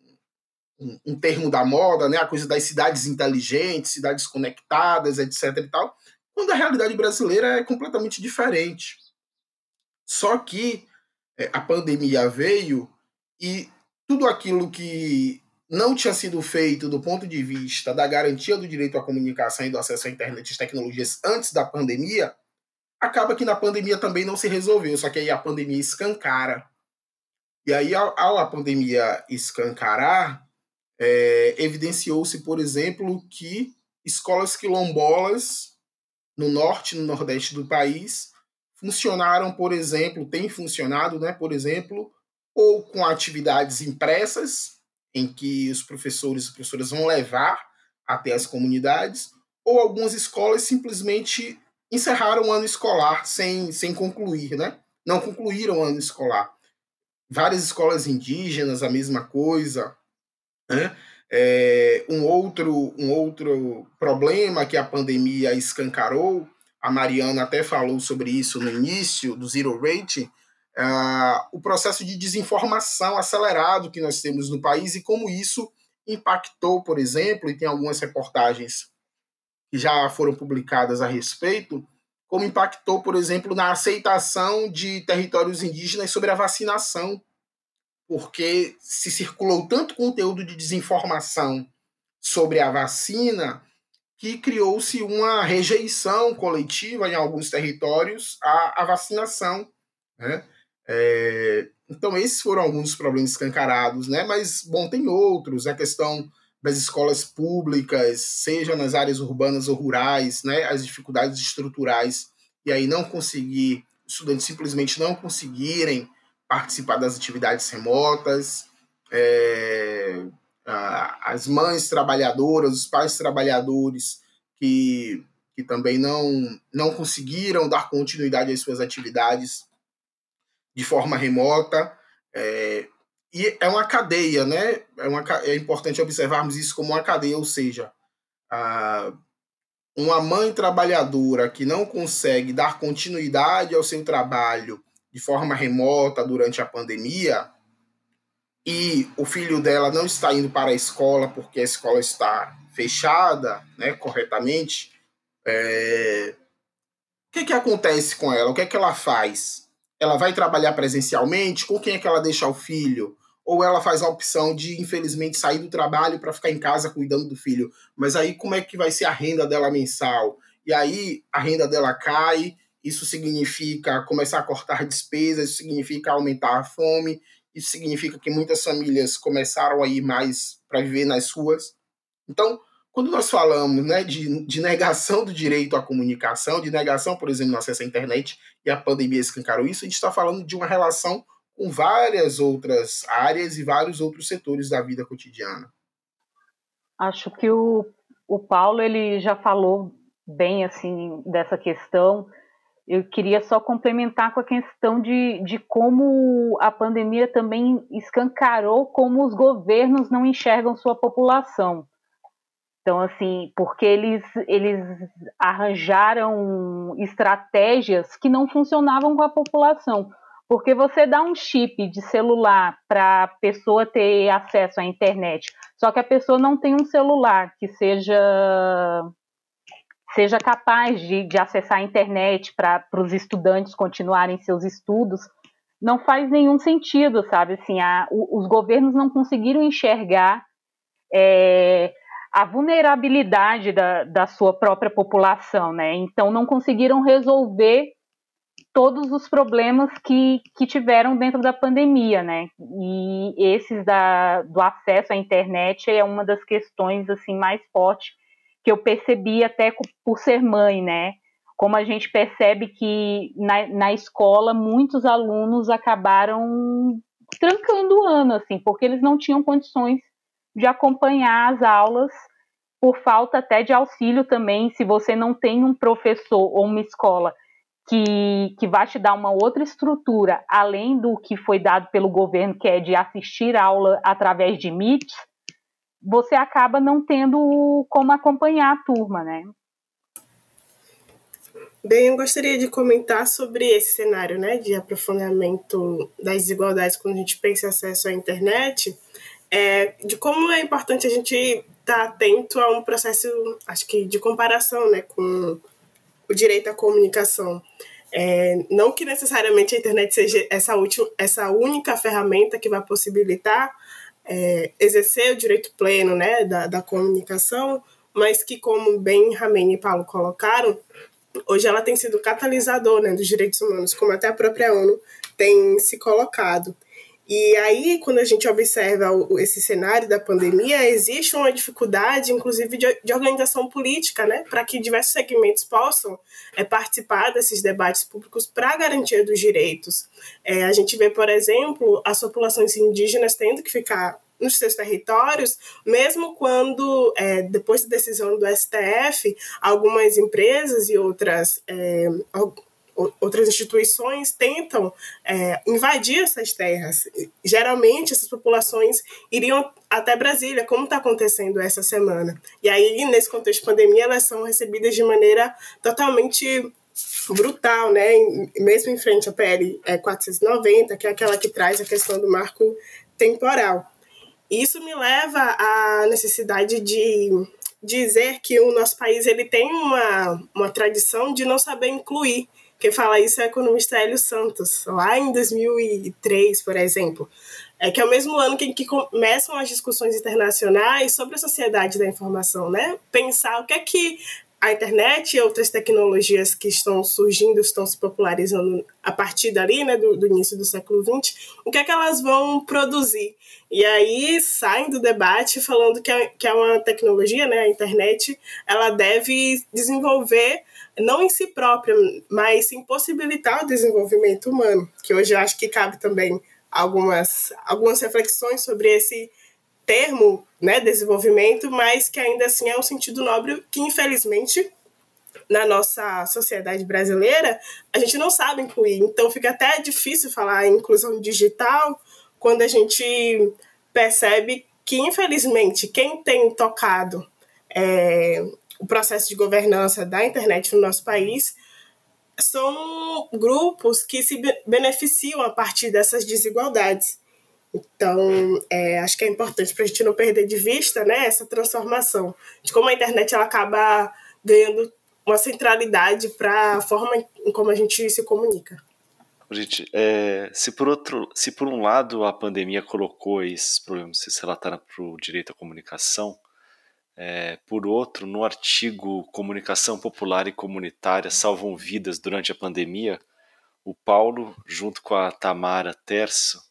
um, um, termo da moda, né? a coisa das cidades inteligentes, cidades conectadas, etc. e tal, quando a realidade brasileira é completamente diferente. Só que é, a pandemia veio e tudo aquilo que não tinha sido feito do ponto de vista da garantia do direito à comunicação e do acesso à internet e tecnologias antes da pandemia, acaba que na pandemia também não se resolveu, só que aí a pandemia escancara. E aí, ao, ao a pandemia escancarar, é, evidenciou-se, por exemplo, que escolas quilombolas no norte e no nordeste do país funcionaram, por exemplo, têm funcionado, né, por exemplo, ou com atividades impressas, em que os professores e professoras vão levar até as comunidades, ou algumas escolas simplesmente encerraram o ano escolar sem, sem concluir, né? Não concluíram o ano escolar. Várias escolas indígenas, a mesma coisa. Né? É, um, outro, um outro problema que a pandemia escancarou a Mariana até falou sobre isso no início do Zero Rate, uh, o processo de desinformação acelerado que nós temos no país e como isso impactou, por exemplo, e tem algumas reportagens que já foram publicadas a respeito, como impactou, por exemplo, na aceitação de territórios indígenas sobre a vacinação, porque se circulou tanto conteúdo de desinformação sobre a vacina que criou-se uma rejeição coletiva em alguns territórios à, à vacinação. Né? É, então, esses foram alguns problemas escancarados, né? mas, bom, tem outros, a questão das escolas públicas, seja nas áreas urbanas ou rurais, né? as dificuldades estruturais, e aí não conseguir, estudantes simplesmente não conseguirem participar das atividades remotas, é, as mães trabalhadoras, os pais trabalhadores que, que também não, não conseguiram dar continuidade às suas atividades de forma remota. É, e é uma cadeia, né? É, uma, é importante observarmos isso como uma cadeia, ou seja, a, uma mãe trabalhadora que não consegue dar continuidade ao seu trabalho de forma remota durante a pandemia, e o filho dela não está indo para a escola porque a escola está fechada, né, corretamente, é... o que, que acontece com ela? O que é que ela faz? Ela vai trabalhar presencialmente? Com quem é que ela deixa o filho? Ou ela faz a opção de, infelizmente, sair do trabalho para ficar em casa cuidando do filho? Mas aí, como é que vai ser a renda dela mensal? E aí, a renda dela cai, isso significa começar a cortar despesas, isso significa aumentar a fome, isso significa que muitas famílias começaram a ir mais para viver nas ruas. Então, quando nós falamos né, de, de, negação do direito à comunicação, de negação, por exemplo, no acesso à internet, e a pandemia escancarou isso, a gente está falando de uma relação com várias outras áreas e vários outros setores da vida cotidiana. Acho que o o Paulo ele já falou bem assim dessa questão. Eu queria só complementar com a questão de, de como a pandemia também escancarou como os governos não enxergam sua população. Então, assim, porque eles, eles arranjaram estratégias que não funcionavam com a população. Porque você dá um chip de celular para a pessoa ter acesso à internet, só que a pessoa não tem um celular que seja seja capaz de, de acessar a internet para os estudantes continuarem seus estudos, não faz nenhum sentido, sabe? Assim, a, os governos não conseguiram enxergar é, a vulnerabilidade da, da sua própria população, né? Então não conseguiram resolver todos os problemas que, que tiveram dentro da pandemia, né? E esses da, do acesso à internet é uma das questões assim mais fortes que eu percebi até por ser mãe, né? Como a gente percebe que na, na escola muitos alunos acabaram trancando o ano, assim, porque eles não tinham condições de acompanhar as aulas por falta até de auxílio também, se você não tem um professor ou uma escola que, que vai te dar uma outra estrutura, além do que foi dado pelo governo, que é de assistir aula através de Meet, você acaba não tendo como acompanhar a turma, né? Bem, eu gostaria de comentar sobre esse cenário né, de aprofundamento das desigualdades quando a gente pensa em acesso à internet é, de como é importante a gente estar tá atento a um processo, acho que de comparação, né, com o direito à comunicação. É, não que necessariamente a internet seja essa, última, essa única ferramenta que vai possibilitar é, exercer o direito pleno né, da, da comunicação, mas que, como bem Ramen e Paulo colocaram, hoje ela tem sido catalisador né, dos direitos humanos, como até a própria ONU tem se colocado. E aí, quando a gente observa esse cenário da pandemia, existe uma dificuldade, inclusive, de, organização política, né, para que diversos segmentos possam é, participar desses debates públicos para a garantia dos direitos. É, a gente vê, por exemplo, as populações indígenas tendo que ficar nos seus territórios, mesmo quando, é, depois da decisão do STF, algumas empresas e outras é, outras instituições tentam é, invadir essas terras. Geralmente, essas populações iriam até Brasília, como está acontecendo essa semana. E aí, nesse contexto de pandemia, elas são recebidas de maneira totalmente brutal, né? Mesmo em frente à PL 490, que é aquela que traz a questão do marco temporal. Isso me leva à necessidade de dizer que o nosso país ele tem uma, uma tradição de não saber incluir quem fala isso é o economista Hélio Santos, lá em 2003, por exemplo. É que é o mesmo ano que, que começam as discussões internacionais sobre a sociedade da informação, né? Pensar o que é que a internet e outras tecnologias que estão surgindo, estão se popularizando a partir dali, né, do, do, início do século XX, o que é que elas vão produzir? E aí saem do debate falando que é, que é uma tecnologia, né, a internet, ela deve desenvolver não em si própria, mas sim possibilitar o desenvolvimento humano, que hoje eu acho que cabe também algumas, algumas reflexões sobre esse termo, né, desenvolvimento, mas que ainda assim é um sentido nobre que infelizmente na nossa sociedade brasileira a gente não sabe incluir. Então fica até difícil falar em inclusão digital quando a gente percebe que infelizmente quem tem tocado é, o processo de governança da internet no nosso país são grupos que se beneficiam a partir dessas desigualdades. Então, é, acho que é importante para a gente não perder de vista né, essa transformação, de como a internet ela acaba ganhando uma centralidade para a forma em como a gente se comunica. Gente, é, se, por outro, se por um lado a pandemia colocou esses problemas se relataram para o direito à comunicação, é, por outro, no artigo Comunicação Popular e Comunitária Salvam Vidas durante a Pandemia, o Paulo, junto com a Tamara Terço,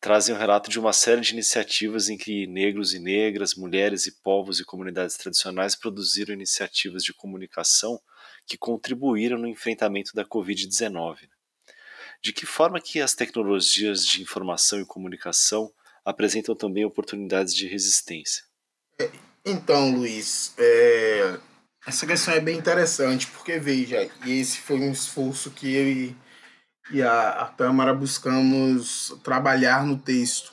trazem um relato de uma série de iniciativas em que negros e negras, mulheres e povos e comunidades tradicionais produziram iniciativas de comunicação que contribuíram no enfrentamento da Covid-19. De que forma que as tecnologias de informação e comunicação apresentam também oportunidades de resistência? Então, Luiz, é... essa questão é bem interessante, porque veja, esse foi um esforço que eu e, e a, a Tâmara buscamos trabalhar no texto.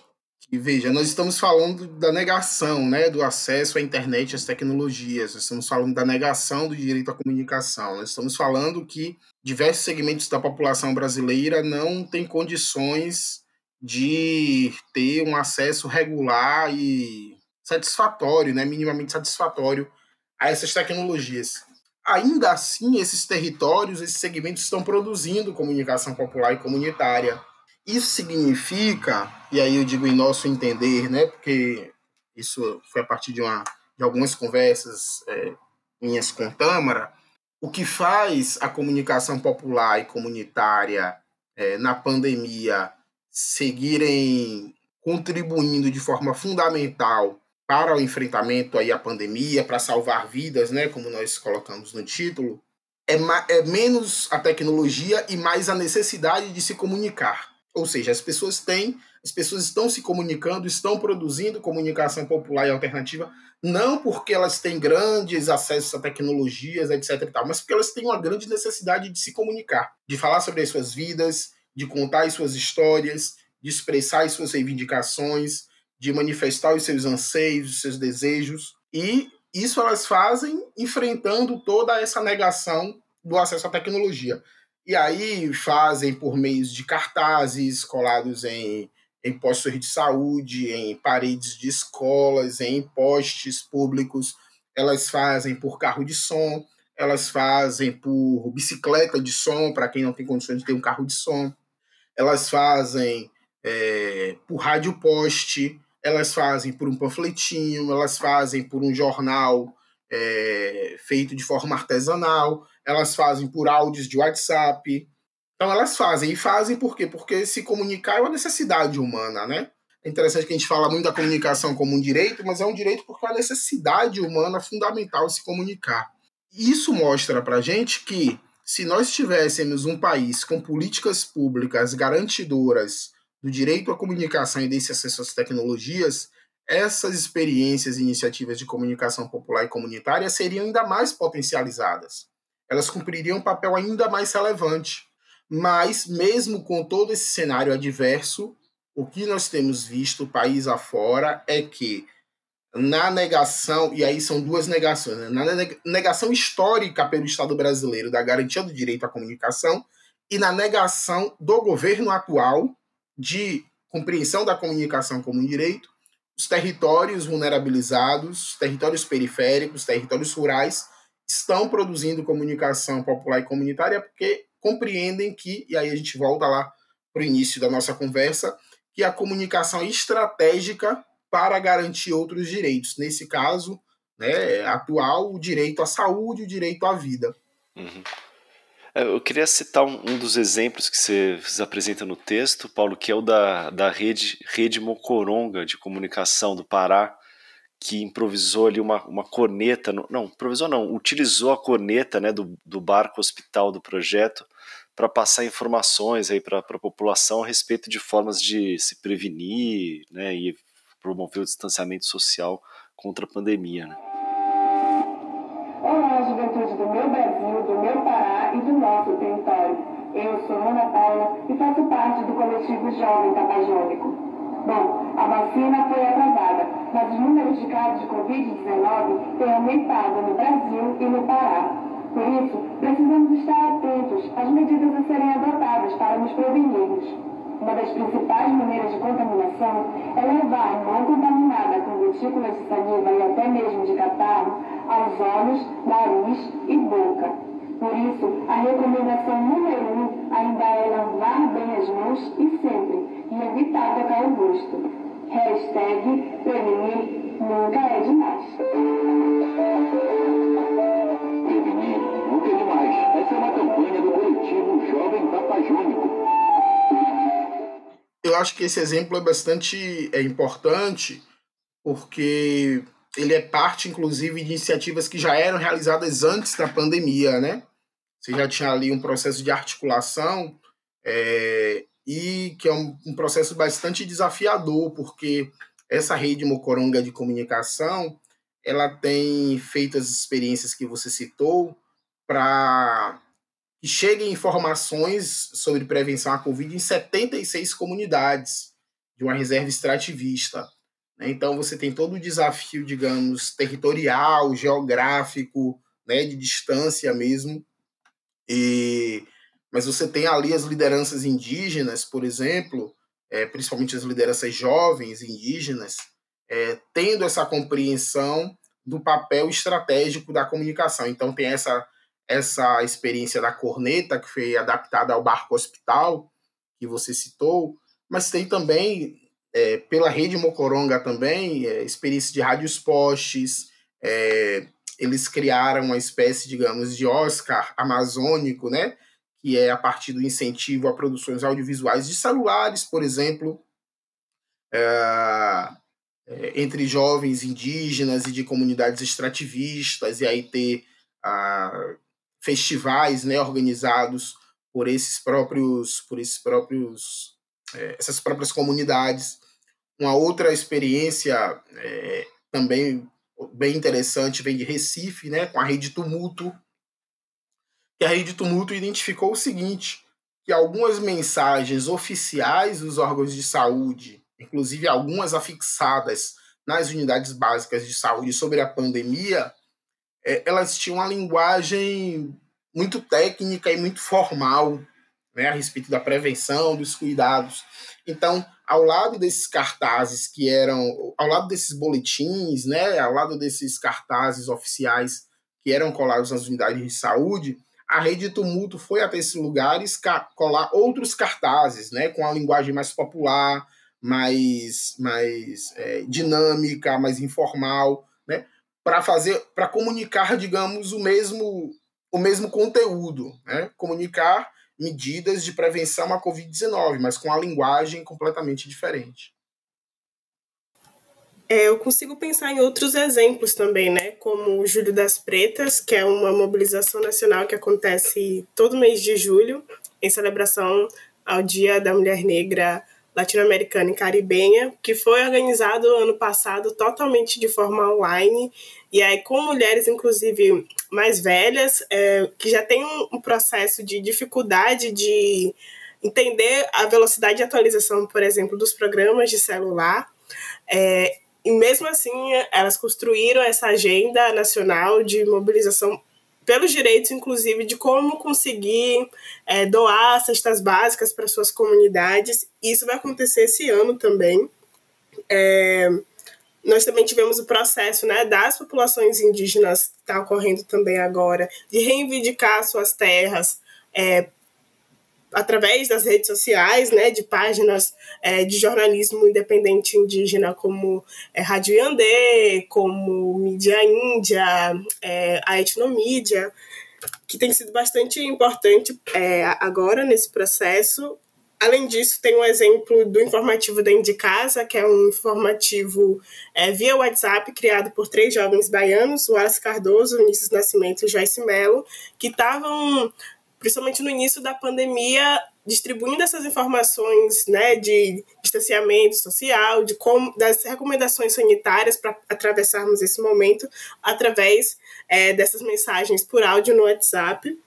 E veja, nós estamos falando da negação né, do acesso à internet e às tecnologias, nós estamos falando da negação do direito à comunicação, nós estamos falando que diversos segmentos da população brasileira não têm condições de ter um acesso regular e satisfatório, né, minimamente satisfatório a essas tecnologias. Ainda assim, esses territórios, esses segmentos estão produzindo comunicação popular e comunitária. Isso significa, e aí eu digo em nosso entender, né, porque isso foi a partir de, uma, de algumas conversas é, minhas com Tâmara, o que faz a comunicação popular e comunitária é, na pandemia seguirem contribuindo de forma fundamental para o enfrentamento aí à pandemia, para salvar vidas, né, como nós colocamos no título, é, é menos a tecnologia e mais a necessidade de se comunicar. Ou seja, as pessoas têm, as pessoas estão se comunicando, estão produzindo comunicação popular e alternativa, não porque elas têm grandes acessos a tecnologias, etc. Tal, mas porque elas têm uma grande necessidade de se comunicar, de falar sobre as suas vidas, de contar as suas histórias, de expressar as suas reivindicações, de manifestar os seus anseios, os seus desejos. E isso elas fazem enfrentando toda essa negação do acesso à tecnologia. E aí fazem por meios de cartazes colados em, em postos de saúde, em paredes de escolas, em postes públicos. Elas fazem por carro de som, elas fazem por bicicleta de som, para quem não tem condições de ter um carro de som. Elas fazem é, por rádio poste, elas fazem por um panfletinho, elas fazem por um jornal é, feito de forma artesanal, elas fazem por áudios de WhatsApp. Então elas fazem. E fazem por quê? Porque se comunicar é uma necessidade humana, né? É interessante que a gente fala muito da comunicação como um direito, mas é um direito porque é uma necessidade humana fundamental se comunicar. Isso mostra para gente que se nós tivéssemos um país com políticas públicas garantidoras do direito à comunicação e desse acesso às tecnologias, essas experiências e iniciativas de comunicação popular e comunitária seriam ainda mais potencializadas. Elas cumpririam um papel ainda mais relevante. Mas, mesmo com todo esse cenário adverso, o que nós temos visto país afora é que, na negação, e aí são duas negações, né? na negação histórica pelo Estado brasileiro da garantia do direito à comunicação e na negação do governo atual de compreensão da comunicação como um direito, os territórios vulnerabilizados, os territórios periféricos, os territórios rurais, estão produzindo comunicação popular e comunitária porque compreendem que, e aí a gente volta lá para o início da nossa conversa, que a comunicação é estratégica para garantir outros direitos. Nesse caso, né, atual, o direito à saúde, o direito à vida. Uhum. É, eu queria citar um, um, dos exemplos que você, apresenta no texto, Paulo, que é o da, da rede, rede Mocoronga de comunicação do Pará, que improvisou ali uma, uma corneta, não, improvisou não, utilizou a corneta né, do, do barco hospital do projeto para passar informações aí para a população a respeito de formas de se prevenir né, e promover o distanciamento social contra a pandemia. Né? Eu sou Ana Paula e faço parte do coletivo Jovem Tapajônico. Bom, a vacina foi atrasada, mas os números de casos de Covid-19 têm aumentado no Brasil e no Pará. Por isso, precisamos estar atentos às medidas a serem adotadas para nos prevenirmos. Uma das principais maneiras de contaminação é levar mão contaminada com gotículas de saliva e até mesmo de catarro aos olhos, nariz e boca. Por isso, a recomendação número um ainda é lavar bem as mãos e sempre, e evitar tocar o rosto. Hashtag prevenir nunca é demais. Prevenir nunca é demais. Essa é uma campanha do coletivo Jovem Tapajônico. Eu acho que esse exemplo é bastante é importante porque ele é parte, inclusive, de iniciativas que já eram realizadas antes da pandemia, né? Você já tinha ali um processo de articulação é, e que é um, um, processo bastante desafiador, porque essa rede mocoronga de comunicação ela tem feito as experiências que você citou para que cheguem informações sobre prevenção à Covid em 76 comunidades de uma reserva extrativista. Né? Então, você tem todo o desafio, digamos, territorial, geográfico, né, de distância mesmo. E, mas você tem ali as lideranças indígenas, por exemplo, é, principalmente as lideranças jovens indígenas, é, tendo essa compreensão do papel estratégico da comunicação. Então, tem essa essa experiência da corneta, que foi adaptada ao barco hospital, que você citou, mas tem também, é, pela rede Mocoronga também, é, experiência de rádios postes, é, eles criaram uma espécie, digamos, de Oscar amazônico, né? que é a partir do incentivo a produções audiovisuais de celulares, por exemplo, é, entre jovens indígenas e de comunidades extrativistas, e aí ter a, festivais né, organizados por esses próprios, por esses próprios, é, essas próprias comunidades. Uma outra experiência é, também bem interessante vem de Recife, né, com a Rede Tumulto, que a Rede Tumulto identificou o seguinte, que algumas mensagens oficiais dos órgãos de saúde, inclusive algumas afixadas nas unidades básicas de saúde sobre a pandemia, é, elas tinham uma linguagem muito técnica e muito formal né, a respeito da prevenção, dos cuidados. Então, ao lado desses cartazes que eram, ao lado desses boletins, né, ao lado desses cartazes oficiais que eram colados nas unidades de saúde, a rede Tumulto foi até esses lugares colar outros cartazes, né, com a linguagem mais popular, mais, mais é, dinâmica, mais informal, para fazer, para comunicar, digamos, o mesmo, o mesmo conteúdo, né? Comunicar medidas de prevenção à Covid-19, mas com a linguagem completamente diferente. É, eu consigo pensar em outros exemplos também, né? Como o Julho das Pretas, que é uma mobilização nacional que acontece todo mês de julho, em celebração ao Dia da Mulher Negra latino-americana e caribenha, que foi organizado ano passado totalmente de forma online, e aí com mulheres, inclusive, mais velhas, é, que já tem um, processo de dificuldade de entender a velocidade de atualização, por exemplo, dos programas de celular. É, e mesmo assim, elas construíram essa agenda nacional de mobilização pelos direitos, inclusive, de como conseguir é, doar cestas básicas para suas comunidades. Isso vai acontecer esse ano também. É, nós também tivemos o processo né, das populações indígenas, está ocorrendo também agora, de reivindicar suas terras é, através das redes sociais, né, de páginas é, de jornalismo independente indígena como é, Rádio Yandê, como Mídia Índia, é, a Etnomídia, que tem sido bastante importante é, agora nesse processo. Além disso, tem um exemplo do informativo da Indicasa, que é um informativo é, via WhatsApp criado por três jovens baianos, o Wallace Cardoso, Vinícius Nascimento e Joyce Mello, que estavam principalmente no início da pandemia, distribuindo essas informações né, de distanciamento social, de como, das recomendações sanitárias para atravessarmos esse momento através é, dessas mensagens por áudio no WhatsApp.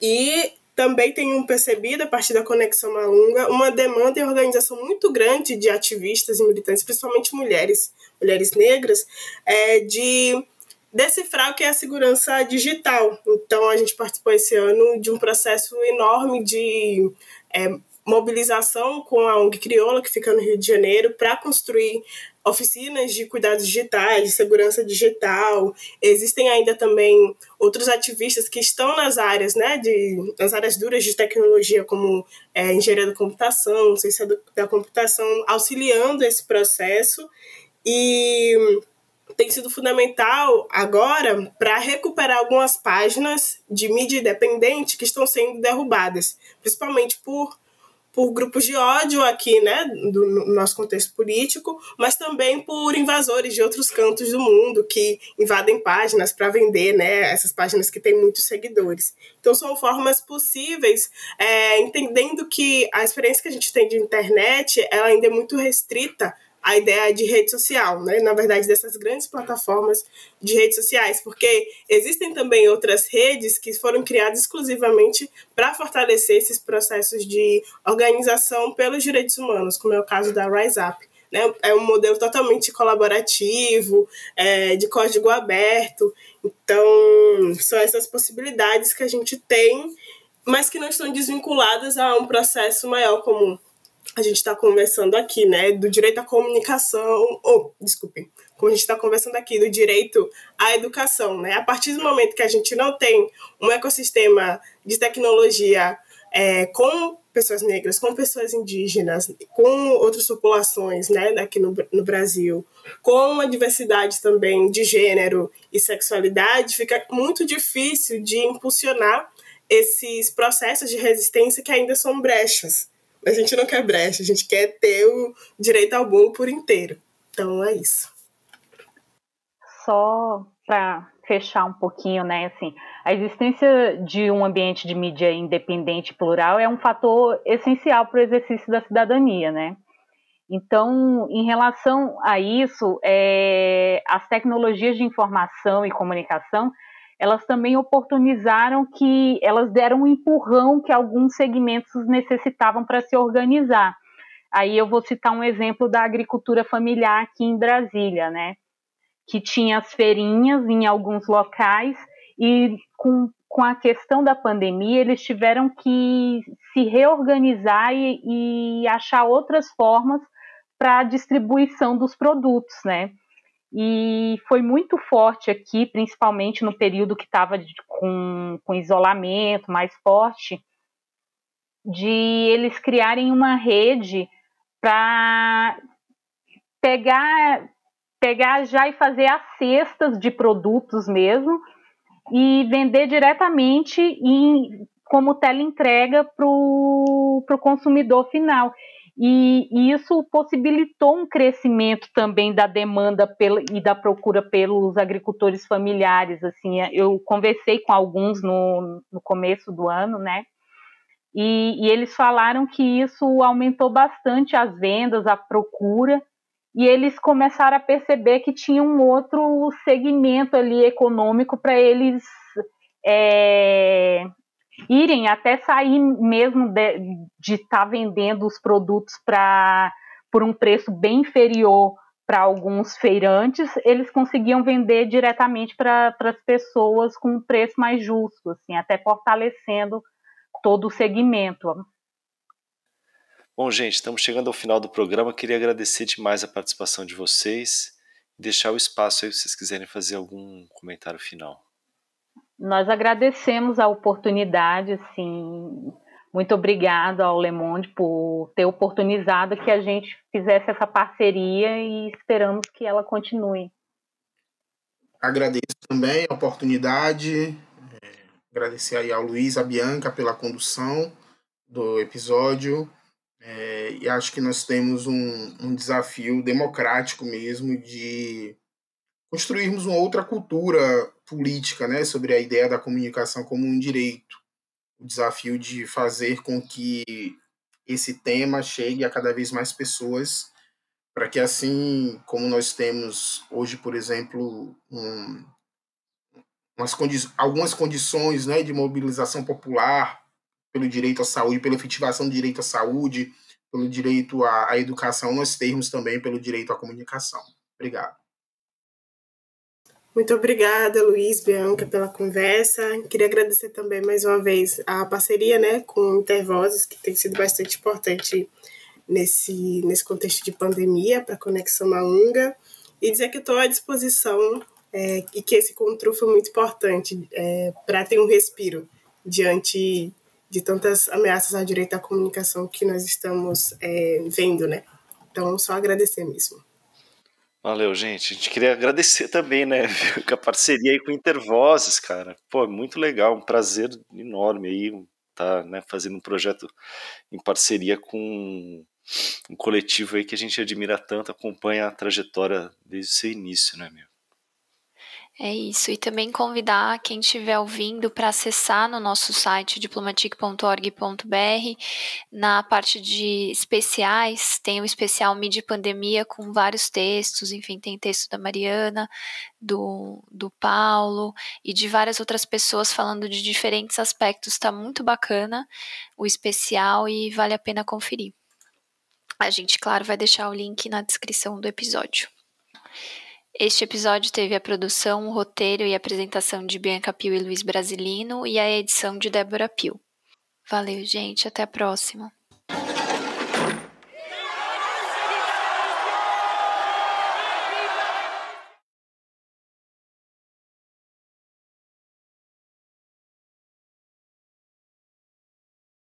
E também tenho percebido, a partir da Conexão Malunga, uma demanda e organização muito grande de ativistas e militantes, principalmente mulheres, mulheres negras, é, de decifrar o que é a segurança digital. Então, a gente participou esse ano de um processo enorme de é, mobilização com a ONG Crioula, que fica no Rio de Janeiro, para construir oficinas de cuidados digitais, de segurança digital. Existem ainda também outros ativistas que estão nas áreas, né, de, nas áreas duras de tecnologia, como é, engenharia da computação, ciência da computação, auxiliando esse processo. E tem sido fundamental agora para recuperar algumas páginas de mídia independente que estão sendo derrubadas, principalmente por, por grupos de ódio aqui, né, do no nosso contexto político, mas também por invasores de outros cantos do mundo que invadem páginas para vender, né, essas páginas que têm muitos seguidores. Então são formas possíveis, é, entendendo que a experiência que a gente tem de internet ela ainda é muito restrita a ideia de rede social, né? Na verdade, dessas grandes plataformas de redes sociais, porque existem também outras redes que foram criadas exclusivamente para fortalecer esses processos de organização pelos direitos humanos, como é o caso da Rise Up. Né? É um modelo totalmente colaborativo, é, de código aberto. Então, são essas possibilidades que a gente tem, mas que não estão desvinculadas a um processo maior comum. A gente está conversando aqui, né, do direito à comunicação, ou, oh, desculpe, como a gente está conversando aqui, do direito à educação, né? A partir do momento que a gente não tem um ecossistema de tecnologia é, com pessoas negras, com pessoas indígenas, com outras populações né, aqui no, no Brasil, com a diversidade também de gênero e sexualidade, fica muito difícil de impulsionar esses processos de resistência que ainda são brechas. A gente não quer brecha, a gente quer ter o direito ao bolo por inteiro. Então é isso. Só para fechar um pouquinho, né? Assim, a existência de um ambiente de mídia independente e plural é um fator essencial para o exercício da cidadania, né? Então, em relação a isso, é, as tecnologias de informação e comunicação, elas também oportunizaram que elas deram um empurrão que alguns segmentos necessitavam para se organizar. Aí eu vou citar um exemplo da agricultura familiar aqui em Brasília, né? que tinha as feirinhas em alguns locais e com, com a questão da pandemia eles tiveram que se reorganizar e, e achar outras formas para a distribuição dos produtos, né? E foi muito forte aqui, principalmente no período que estava com, com isolamento mais forte, de eles criarem uma rede para pegar pegar já e fazer as cestas de produtos mesmo e vender diretamente em, como teleentrega para o consumidor final. E, e, isso possibilitou um crescimento também da demanda pela, e da procura pelos agricultores familiares. Assim, eu conversei com alguns no, no começo do ano, né? E, e eles falaram que isso aumentou bastante as vendas, a procura, e eles começaram a perceber que tinha um outro segmento ali econômico para eles é, irem até sair mesmo de estar tá vendendo os produtos para por um preço bem inferior para alguns feirantes, eles conseguiam vender diretamente para as pessoas com um preço mais justo, assim, até fortalecendo todo o segmento. Bom, gente, estamos chegando ao final do programa. Queria agradecer demais a participação de vocês e deixar o espaço aí se vocês quiserem fazer algum comentário final. Nós agradecemos a oportunidade, assim, muito obrigado ao Le Monde por ter oportunizado que a gente fizesse essa parceria e esperamos que ela continue. Agradeço também a oportunidade, é, agradecer aí ao Luiz, a Bianca pela condução do episódio é, e acho que nós temos um, um desafio democrático mesmo de construirmos uma outra cultura política né, sobre a ideia da comunicação como um direito. O desafio de fazer com que esse tema chegue a cada vez mais pessoas, para que assim como nós temos hoje, por exemplo, um, condi algumas condições né, de mobilização popular pelo direito à saúde, pela efetivação do direito à saúde, pelo direito à, à educação, nós termos também pelo direito à comunicação. Obrigado. Muito obrigada, Luiz, Bianca, pela conversa. Queria agradecer também mais uma vez a parceria né, com Intervozes, que tem sido bastante importante nesse, nesse contexto de pandemia para a Conexão Maunga, e dizer que estou à disposição é, e que esse encontro foi muito importante é, para ter um respiro diante de tantas ameaças à direito à comunicação que nós estamos é, vendo, né? Então, só agradecer mesmo. Valeu, gente. A gente queria agradecer também, né, com a parceria aí com Intervozes, cara. Pô, muito legal, um prazer enorme aí tá, né, fazendo um projeto em parceria com um coletivo aí que a gente admira tanto, acompanha a trajetória desde o seu início, né, meu? É isso, e também convidar quem estiver ouvindo para acessar no nosso site diplomatic.org.br. Na parte de especiais, tem o especial Mídia Pandemia com vários textos, enfim, tem texto da Mariana, do, do Paulo e de várias outras pessoas falando de diferentes aspectos. Está muito bacana o especial e vale a pena conferir. A gente, claro, vai deixar o link na descrição do episódio. Este episódio teve a produção, o roteiro e a apresentação de Bianca Pio e Luiz Brasilino e a edição de Débora Pio. Valeu, gente. Até a próxima.